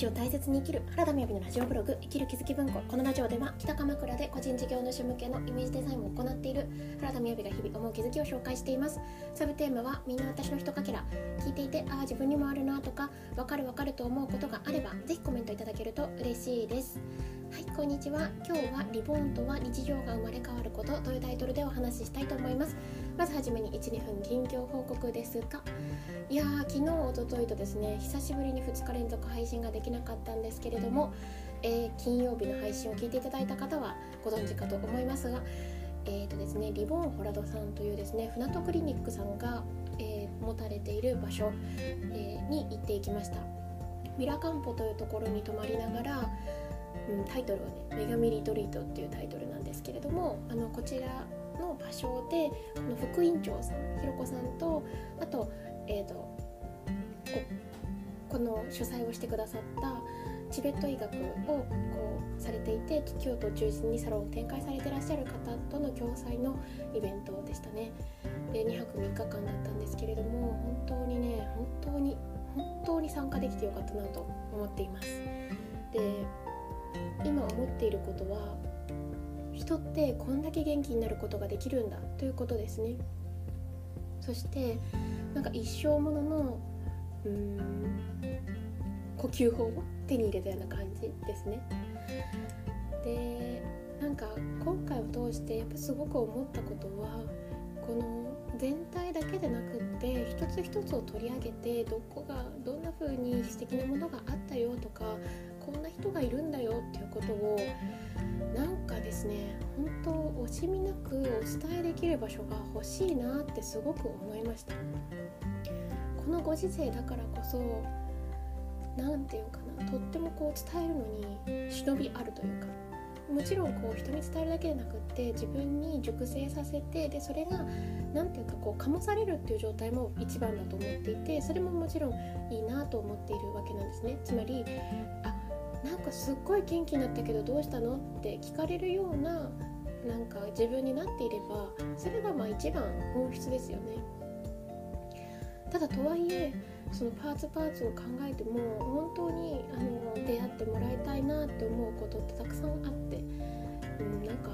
日を大切に生きる原田みやびのラジオブログ生きる気づき文庫。このラジオでは北鎌倉で個人事業主向けのイメージデザインを行っている原田みやびが日々思う気づきを紹介しています。サブテーマはみんな私のひとかけら。聞いていてああ自分にもあるなとかわかるわかると思うことがあればぜひコメントいただけると嬉しいです。はいこんにちは。今日はリボーンとは日常が生まれ変わることというタイトルでお話ししたいと思います。まずはじめに12分近況報告ですがいやー昨日おとといとですね久しぶりに2日連続配信ができなかったんですけれども、えー、金曜日の配信を聞いていただいた方はご存知かと思いますがえーとですね、リボンホラドさんというですね船戸クリニックさんが、えー、持たれている場所、えー、に行っていきました。ミラカンポというところに泊まりながらうん、タイトルはね「女神リトリート」っていうタイトルなんですけれどもあのこちらの場所でこの副院長さんひろこさんとあと,、えーと、この主催をしてくださったチベット医学をこうされていて京都を中心にサロンを展開されてらっしゃる方との共催のイベントでしたね。で2泊3日間だったんですけれども本当にね本当に本当に参加できてよかったなと思っています。で今思っていることは人ってこんだけ元気になることができるんだということですね。そしてなんか一生もののうーん呼吸法を手に入れたような感じですね。でなんか今回を通してやっぱすごく思ったことはこの全体だけでなくって一つ一つを取り上げてどこがどんな風に素敵なものがあったよとかこんな人がいるんだよっていうことをなんかですね本当惜しみなくお伝えできる場所が欲しいなってすごく思いました。このご時世だからこそ何て言うかなとってもこう伝えるのに忍びあるというかもちろんこう人に伝えるだけでなくって自分に熟成させてでそれが何て言うかこう醸されるっていう状態も一番だと思っていてそれももちろんいいなと思っているわけなんですね。つまりあなんかすっごい元気になったけどどうしたの？って聞かれるようななんか自分になっていればそれがまあ一番本質ですよね。ただとはいえそのパーツパーツを考えても本当にあの出会ってもらいたいなって思うことってたくさんあって、うん、なんか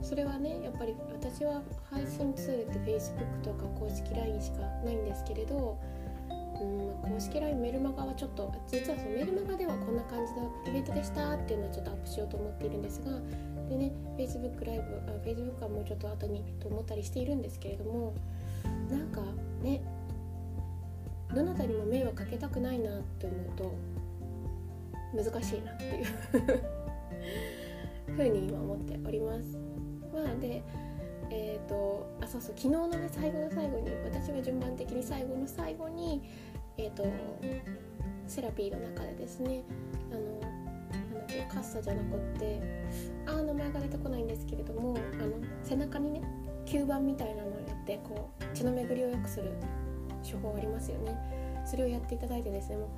それはねやっぱり私は配信ツールって Facebook とか公式 LINE しかないんですけれどうん公式 LINE メルマガはちょっと実はそのメルマガではこんな感じのイベントでしたっていうのはちょっとアップしようと思っているんですがでね Facebook ライブあ Facebook はもうちょっと後にと思ったりしているんですけれどもなんかねどなたにも迷惑かけたくないなって思うと難しいなっていうふうに今思っております。まあでえーと、あそうそう昨日のね最後の最後に順番的に最後の最後にえっ、ー、とセラピーの中でですねあのなんだっけカッサじゃなくってあ名前が出てこないんですけれどもあの背中にね吸盤みたいなのをやってこう血の巡りを良くする手法ありますよね。それをやっていただいてですねもう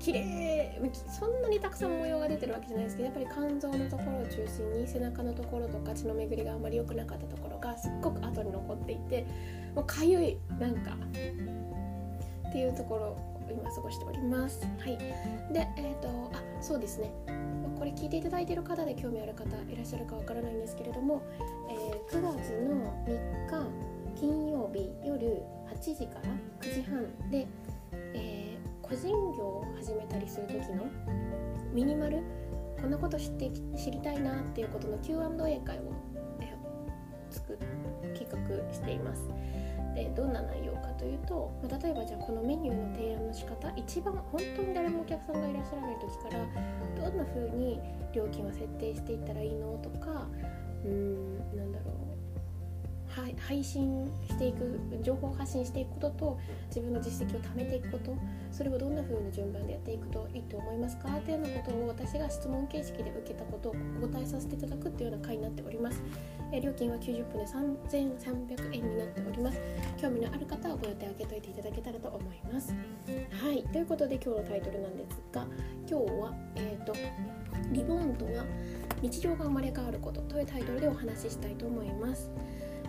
綺麗そんなにたくさん模様が出てるわけじゃないですけどやっぱり肝臓のところを中心に背中のところとか血の巡りがあんまり良くなかったところがすっごく後に残っていてもうかゆいなんかっていうところを今過ごしております。はい、で、えっ、ー、とあそうですねこれ聞いていただいている方で興味ある方いらっしゃるかわからないんですけれども、えー、9月の3日金曜日夜8時から9時半で、個人業を始めたりする時のミニマルこんなこと知って知りたいなっていうことの Q&A 会を、えー、作企画しています。でどんな内容かというと、まあ、例えばじゃあこのメニューの提案の仕方一番本当に誰もお客さんがいらっしゃらない時からどんな風に料金を設定していったらいいのとかうーんなんだろう配信していく情報発信していくことと自分の実績を貯めていくこと。それをどんな風な順番でやっていくといいと思いますか？っていうようなことを私が質問形式で受けたことをお答えさせていただくっていうような回になっております、え料金は90分で3300円になっております。興味のある方はご予定開けといていただけたらと思います。はい。ということで今日のタイトルなんですが今日はえっ、ー、とリボンとは日常が生まれ変わることというタイトルでお話ししたいと思います。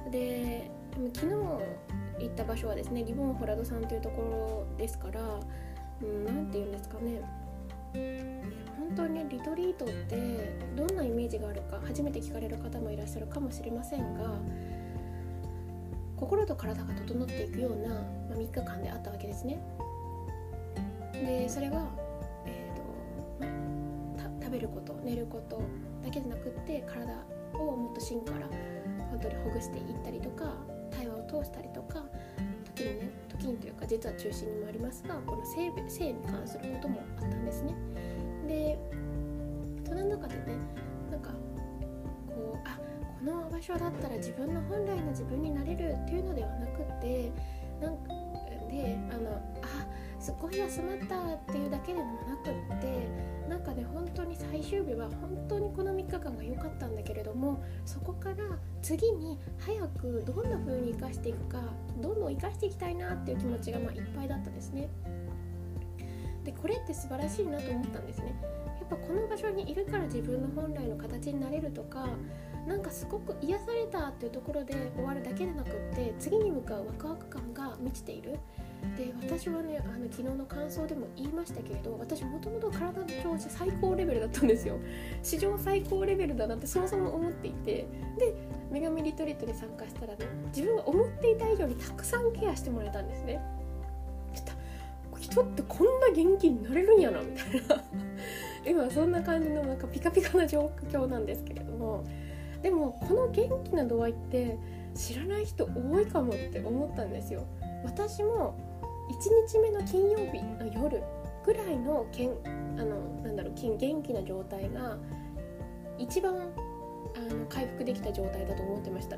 で昨日行った場所はですねリボンホラドさんというところですから何、うん、て言うんですかね本当にリトリートってどんなイメージがあるか初めて聞かれる方もいらっしゃるかもしれませんが心と体が整っていくような、まあ、3日間であったわけですね。でそれは、えーとまあ、食べること寝ることだけでなくって体をもっと芯から本当にほぐしていったりとか対話を通したりとか時にね時にというか実は中心にもありますがこの性性に関することもあったんですね。でその中でねなんかこうあこの場所だったら自分の本来の自分になれるっていうのではなくってなんかであのあすごい休まったっていうだけでもなくって最終日は本当にこの3日間が良かったんだけれどもそこから次に早くどんな風に生かしていくかどんどん生かしていきたいなっていう気持ちがまあいっぱいだったですね。でこれって素晴らしいなと思ったんですね。やっぱこの場所にいるから自分の本来の形になれるとかなんかすごく癒されたっていうところで終わるだけでなくって次に向かうワクワク感が満ちているで私はねあの昨日の感想でも言いましたけれど私もともと体の調子最高レベルだったんですよ。史上最高レベルだなってそもそも思っていて。で女神リトリートに参加したらね自分が思っていた以上にたくさんケアしてもらえたんですね。ちょっと人ってこんな元気になれるんやなみたいな。今そんな感じのなんかピカピカな状況なんですけれども。でもこの元気な度合いって知らない人多いかもって思ったんですよ。私も1 1日目の金曜日の夜ぐらいのけんあのなんだろう元気な状態が一番あの回復できた状態だと思ってました。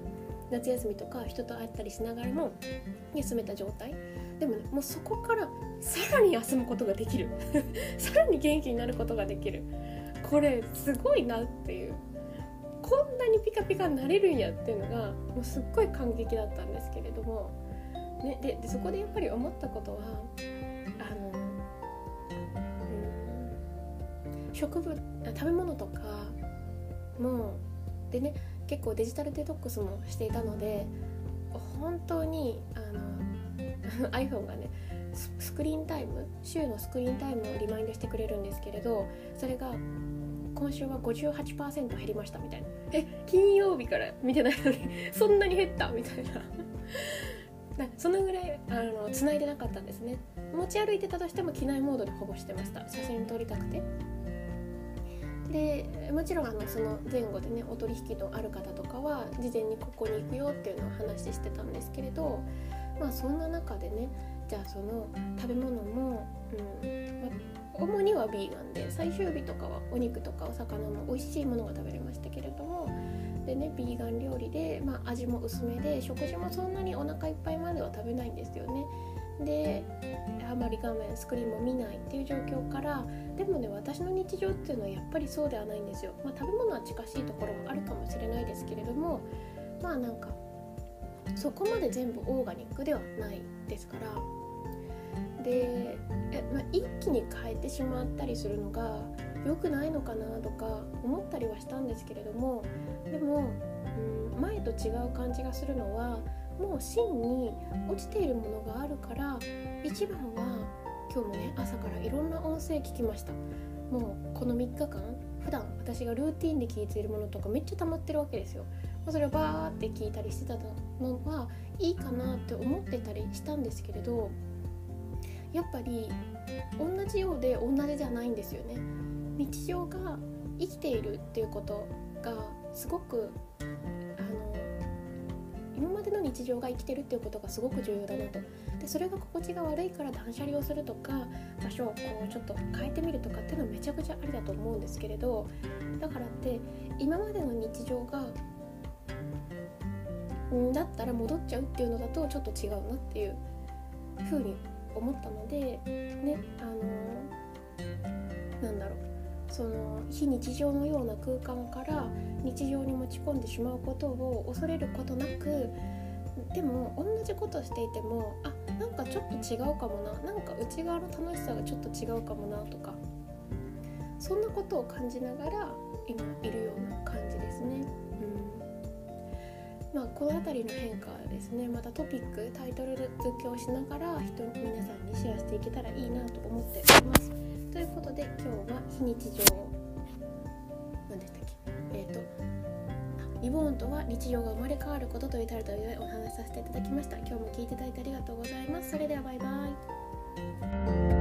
夏休みとか人と会ったりしながらも休めた状態。でもねもうそこからさらに休むことができる。さらに元気になることができる。これすごいなっていう。こんなにピカピカになれるんやっていうのがもうすっごい感激だったんですけれども。ね、ででそこでやっぱり思ったことはあの、うん、植物食べ物とかもでね結構デジタルデトックスもしていたので本当にあの iPhone がねスクリーンタイム週のスクリーンタイムをリマインドしてくれるんですけれどそれが今週は58%減りましたみたいな。え金曜日から見てないのにそんなに減ったみたいな。そのぐらいあの繋いでなかったんですね。持ち歩いてたとしても機内モードでほぼしてました。写真撮りたくて。でもちろんあのその前後でねお取引のある方とかは事前にここに行くよっていうのを話してたんですけれどまあそんな中でねじゃあその食べ物も、うんま主にはビーガンで最終日とかはお肉とかお魚も美味しいものが食べれましたけれどもでねビーガン料理で、まあ、味も薄めで食事もそんなにお腹いっぱいまでは食べないんですよね。であまり画面スクリーンも見ないっていう状況からでもね私の日常っていうのはやっぱりそうではないんですよ。まあ、食べ物は近しいところもあるかもしれないですけれどもまあなんかそこまで全部オーガニックではないですからでえ、まあ、一気に変えてしまったりするのが良くないのかなとか思ったりはしたんですけれどもでも、うん、前と違う感じがするのはもう芯に落ちているものがあるから一番は今日もね朝からいろんな音声聞きました。もうこの3日間普段私がルーティンで聞いているものとかめっちゃ溜まってるわけですよ。それをバーって聞いたりしてたのはいいかなって思ってたりしたんですけれどやっぱり同じようで同じじゃないんですよね。日常が生きているっていうことがすごくあの今までの日常が生きてるっていうことがすごく重要だなと。でそれが心地が悪いから断捨離をするとか場所をこうちょっと変えてみるとかっていうのはめちゃくちゃありだと思うんですけれどだからって今までの日常がんだったら戻っちゃうっていうのだとちょっと違うなっていうふうに思ったのでねあのなんだろう。その非日常のような空間から日常に持ち込んでしまうことを恐れることなくでも同じことしていてもあなんかちょっと違うかもななんか内側の楽しさがちょっと違うかもなとかそんなことを感じながら今いるような感じですね。まあ、この辺りの変化ですね。またトピックタイトル付けをしながら人皆さんにシェアしていけたらいいなと思っております。ということで今日は非日常。何でしたっけ？えっ、ー、とリボーンとは日常が生まれ変わることというタイトルでお話しさせていただきました。今日も聞いていただいてありがとうございます。それではバイバイ。